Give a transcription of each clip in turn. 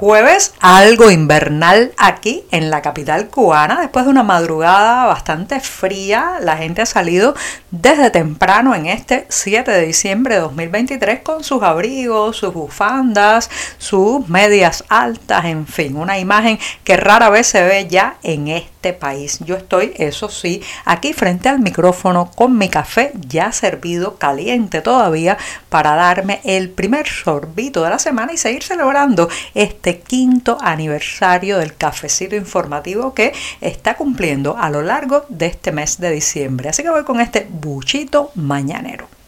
Jueves algo invernal aquí en la capital cubana. Después de una madrugada bastante fría, la gente ha salido desde temprano en este 7 de diciembre de 2023 con sus abrigos, sus bufandas, sus medias altas, en fin, una imagen que rara vez se ve ya en este país. Yo estoy, eso sí, aquí frente al micrófono con mi café ya servido, caliente todavía, para darme el primer sorbito de la semana y seguir celebrando este quinto aniversario del cafecito informativo que está cumpliendo a lo largo de este mes de diciembre. Así que voy con este buchito mañanero.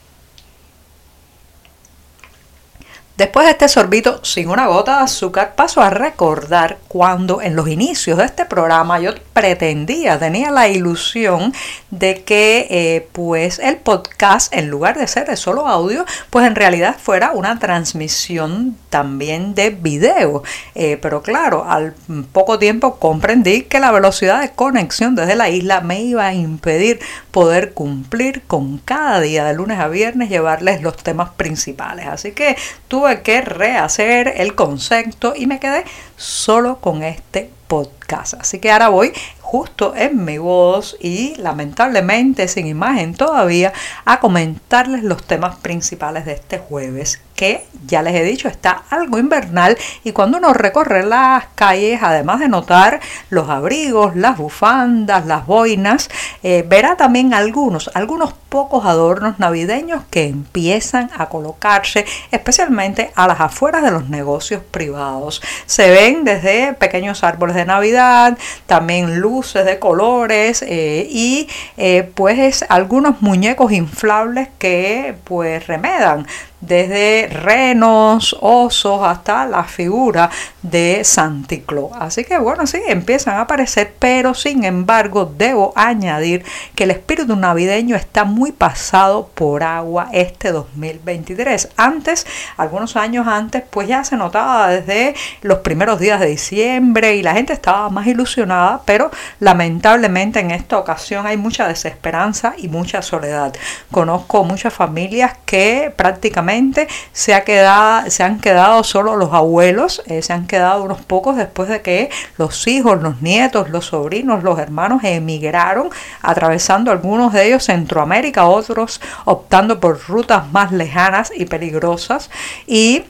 Después de este sorbito sin una gota de azúcar, paso a recordar cuando en los inicios de este programa yo pretendía, tenía la ilusión de que eh, pues el podcast, en lugar de ser de solo audio, pues en realidad fuera una transmisión también de video. Eh, pero claro, al poco tiempo comprendí que la velocidad de conexión desde la isla me iba a impedir poder cumplir con cada día de lunes a viernes llevarles los temas principales. Así que tuve que rehacer el concepto y me quedé solo con este podcast. Así que ahora voy justo en mi voz y lamentablemente sin imagen todavía a comentarles los temas principales de este jueves que ya les he dicho está algo invernal y cuando uno recorre las calles además de notar los abrigos, las bufandas, las boinas, eh, verá también algunos, algunos pocos adornos navideños que empiezan a colocarse especialmente a las afueras de los negocios privados. Se ven desde pequeños árboles de Navidad, también luces de colores eh, y eh, pues algunos muñecos inflables que pues remedan desde renos, osos, hasta la figura de Santiclo. Así que bueno, sí, empiezan a aparecer, pero sin embargo debo añadir que el espíritu navideño está muy pasado por agua este 2023. Antes, algunos años antes, pues ya se notaba desde los primeros días de diciembre y la gente estaba más ilusionada, pero lamentablemente en esta ocasión hay mucha desesperanza y mucha soledad. Conozco muchas familias que prácticamente se, ha quedado, se han quedado solo los abuelos, eh, se han quedado unos pocos después de que los hijos, los nietos, los sobrinos, los hermanos emigraron, atravesando algunos de ellos Centroamérica, otros optando por rutas más lejanas y peligrosas. Y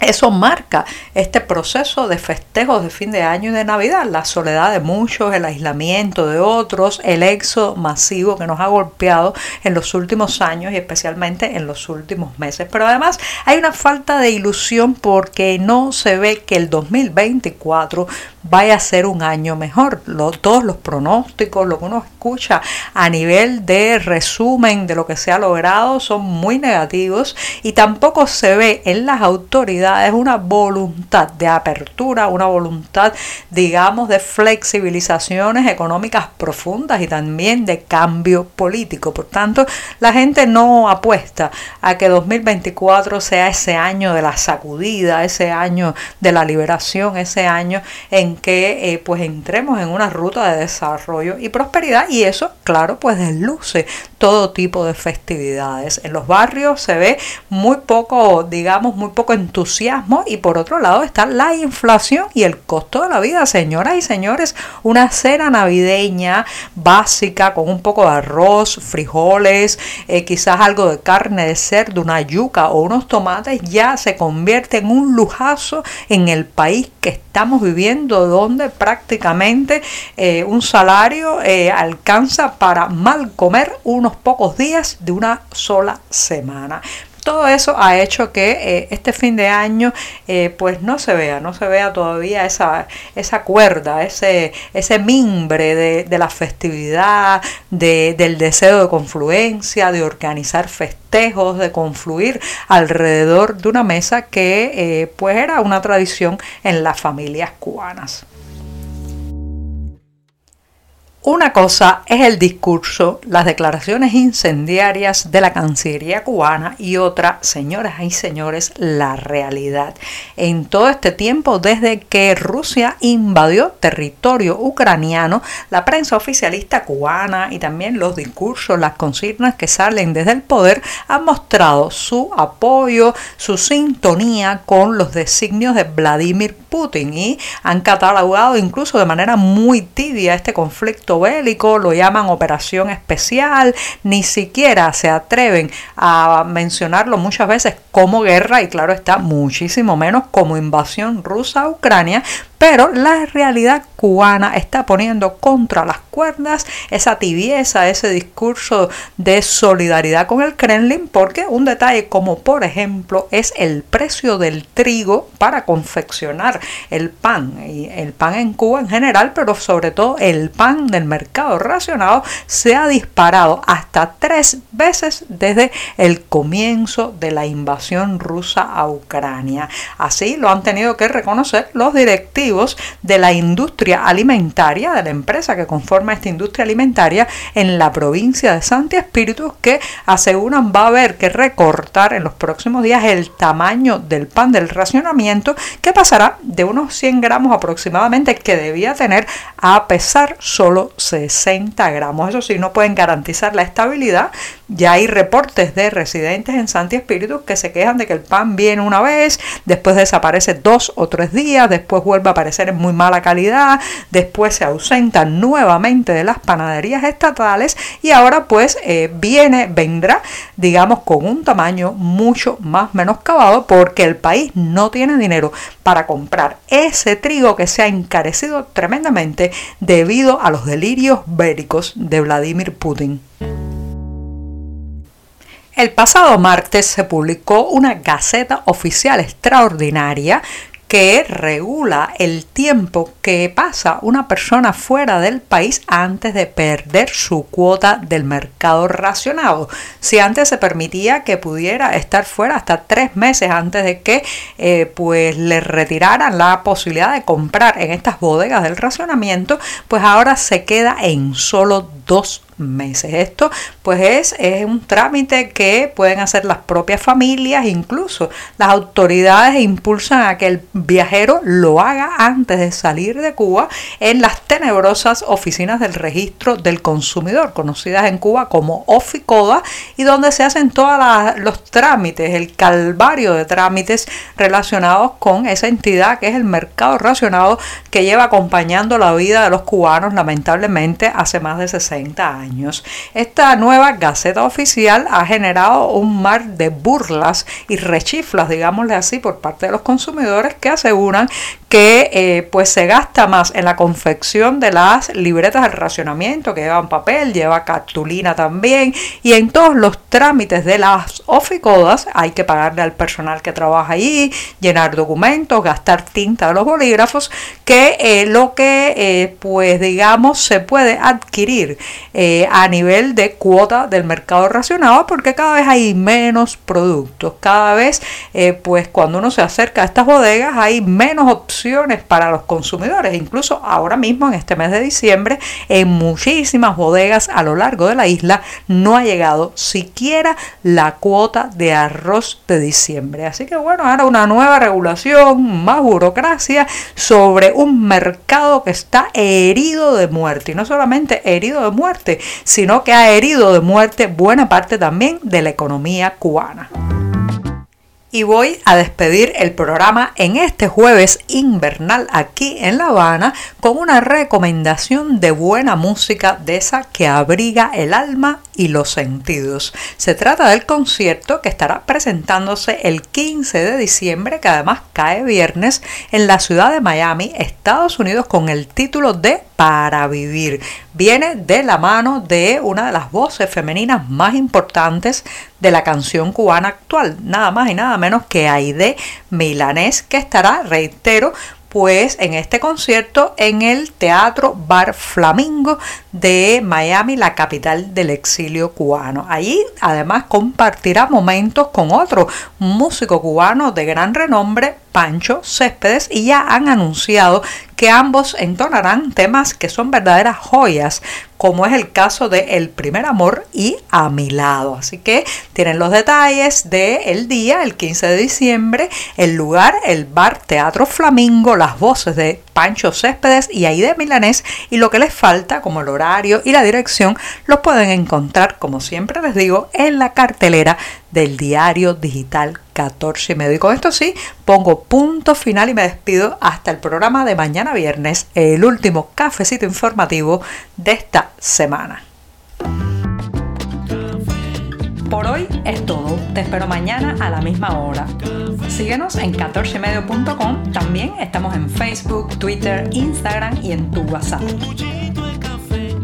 eso marca este proceso de festejos de fin de año y de Navidad, la soledad de muchos, el aislamiento de otros, el éxodo masivo que nos ha golpeado en los últimos años y especialmente en los últimos meses. Pero además hay una falta de ilusión porque no se ve que el 2024 vaya a ser un año mejor. todos los pronósticos, lo que uno escucha a nivel de resumen de lo que se ha logrado son muy negativos y tampoco se ve en las autoridades una voluntad de apertura, una voluntad, digamos, de flexibilizaciones económicas profundas y también de cambio político. Por tanto, la gente no apuesta a que 2024 sea ese año de la sacudida, ese año de la liberación, ese año en que eh, pues entremos en una ruta de desarrollo y prosperidad y eso claro pues desluce todo tipo de festividades. En los barrios se ve muy poco digamos muy poco entusiasmo y por otro lado está la inflación y el costo de la vida señoras y señores. Una cena navideña básica con un poco de arroz frijoles eh, quizás algo de carne de cerdo una yuca o unos tomates ya se convierte en un lujazo en el país que estamos viviendo donde prácticamente eh, un salario eh, alcanza para mal comer unos pocos días de una sola semana todo eso ha hecho que eh, este fin de año pues no se vea, no se vea todavía esa, esa cuerda, ese, ese mimbre de, la festividad, del deseo de confluencia, de organizar festejos, de confluir alrededor de una mesa que pues era una tradición en las familias cubanas. Una cosa es el discurso, las declaraciones incendiarias de la Cancillería cubana y otra, señoras y señores, la realidad. En todo este tiempo, desde que Rusia invadió territorio ucraniano, la prensa oficialista cubana y también los discursos, las consignas que salen desde el poder han mostrado su apoyo, su sintonía con los designios de Vladimir Putin y han catalogado incluso de manera muy tibia este conflicto bélico, lo llaman operación especial, ni siquiera se atreven a mencionarlo muchas veces como guerra y claro está muchísimo menos como invasión rusa a Ucrania, pero la realidad cubana está poniendo contra las cuerdas esa tibieza, ese discurso de solidaridad con el Kremlin, porque un detalle como por ejemplo es el precio del trigo para confeccionar el pan, y el pan en Cuba en general, pero sobre todo el pan del mercado racionado se ha disparado hasta tres veces desde el comienzo de la invasión rusa a Ucrania. Así lo han tenido que reconocer los directivos de la industria alimentaria, de la empresa que conforma esta industria alimentaria en la provincia de Santi Espíritu, que aseguran va a haber que recortar en los próximos días el tamaño del pan del racionamiento, que pasará de unos 100 gramos aproximadamente que debía tener a pesar solo 60 gramos. Eso sí, no pueden garantizar la estabilidad. Ya hay reportes de residentes en Santi Espíritu que se quejan de que el pan viene una vez, después desaparece dos o tres días, después vuelve a aparecer en muy mala calidad, después se ausenta nuevamente de las panaderías estatales y ahora pues eh, viene, vendrá, digamos, con un tamaño mucho más menoscabado porque el país no tiene dinero para comprar ese trigo que se ha encarecido tremendamente debido a los delirios bélicos de Vladimir Putin. El pasado martes se publicó una gaceta oficial extraordinaria que regula el tiempo que pasa una persona fuera del país antes de perder su cuota del mercado racionado. Si antes se permitía que pudiera estar fuera hasta tres meses antes de que eh, pues le retiraran la posibilidad de comprar en estas bodegas del racionamiento, pues ahora se queda en solo dos meses. Esto pues es, es, un trámite que pueden hacer las propias familias, incluso las autoridades impulsan a que el viajero lo haga antes de salir de Cuba en las tenebrosas oficinas del registro del consumidor, conocidas en Cuba como OFICODA, y donde se hacen todos los trámites, el calvario de trámites relacionados con esa entidad que es el mercado racionado que lleva acompañando la vida de los cubanos lamentablemente hace más de 60 años. Esta nueva Gaceta Oficial ha generado un mar de burlas y rechiflas, digámosle así, por parte de los consumidores que aseguran que eh, pues se gasta más en la confección de las libretas del racionamiento que llevan papel, lleva cartulina también y en todos los trámites de las oficodas hay que pagarle al personal que trabaja allí, llenar documentos, gastar tinta de los bolígrafos, que eh, lo que eh, pues digamos se puede adquirir a nivel de cuota del mercado racionado porque cada vez hay menos productos, cada vez pues cuando uno se acerca a estas bodegas hay menos opciones para los consumidores. Incluso ahora mismo, en este mes de diciembre, en muchísimas bodegas a lo largo de la isla no ha llegado siquiera la cuota de arroz de diciembre. Así que bueno, ahora una nueva regulación, más burocracia sobre un mercado que está herido de muerte. Y no solamente herido de muerte, sino que ha herido de muerte buena parte también de la economía cubana y voy a despedir el programa en este jueves invernal aquí en La Habana con una recomendación de buena música de esa que abriga el alma y los sentidos. Se trata del concierto que estará presentándose el 15 de diciembre, que además cae viernes, en la ciudad de Miami, Estados Unidos, con el título de Para Vivir. Viene de la mano de una de las voces femeninas más importantes de la canción cubana actual, nada más y nada menos que Aide Milanés, que estará, reitero, pues en este concierto en el Teatro Bar Flamingo de Miami, la capital del exilio cubano. Allí además compartirá momentos con otro músico cubano de gran renombre, Pancho Céspedes, y ya han anunciado que ambos entonarán temas que son verdaderas joyas, como es el caso de El primer amor y A mi lado. Así que tienen los detalles del el día, el 15 de diciembre, el lugar, el bar Teatro Flamingo, las voces de Pancho Céspedes y Aide Milanés y lo que les falta como el horario y la dirección los pueden encontrar como siempre les digo en la cartelera del diario digital 14 y medio. Y con esto sí, pongo punto final y me despido hasta el programa de mañana viernes, el último cafecito informativo de esta semana. Por hoy es todo. Te espero mañana a la misma hora. Síguenos en 14medio.com. También estamos en Facebook, Twitter, Instagram y en tu WhatsApp.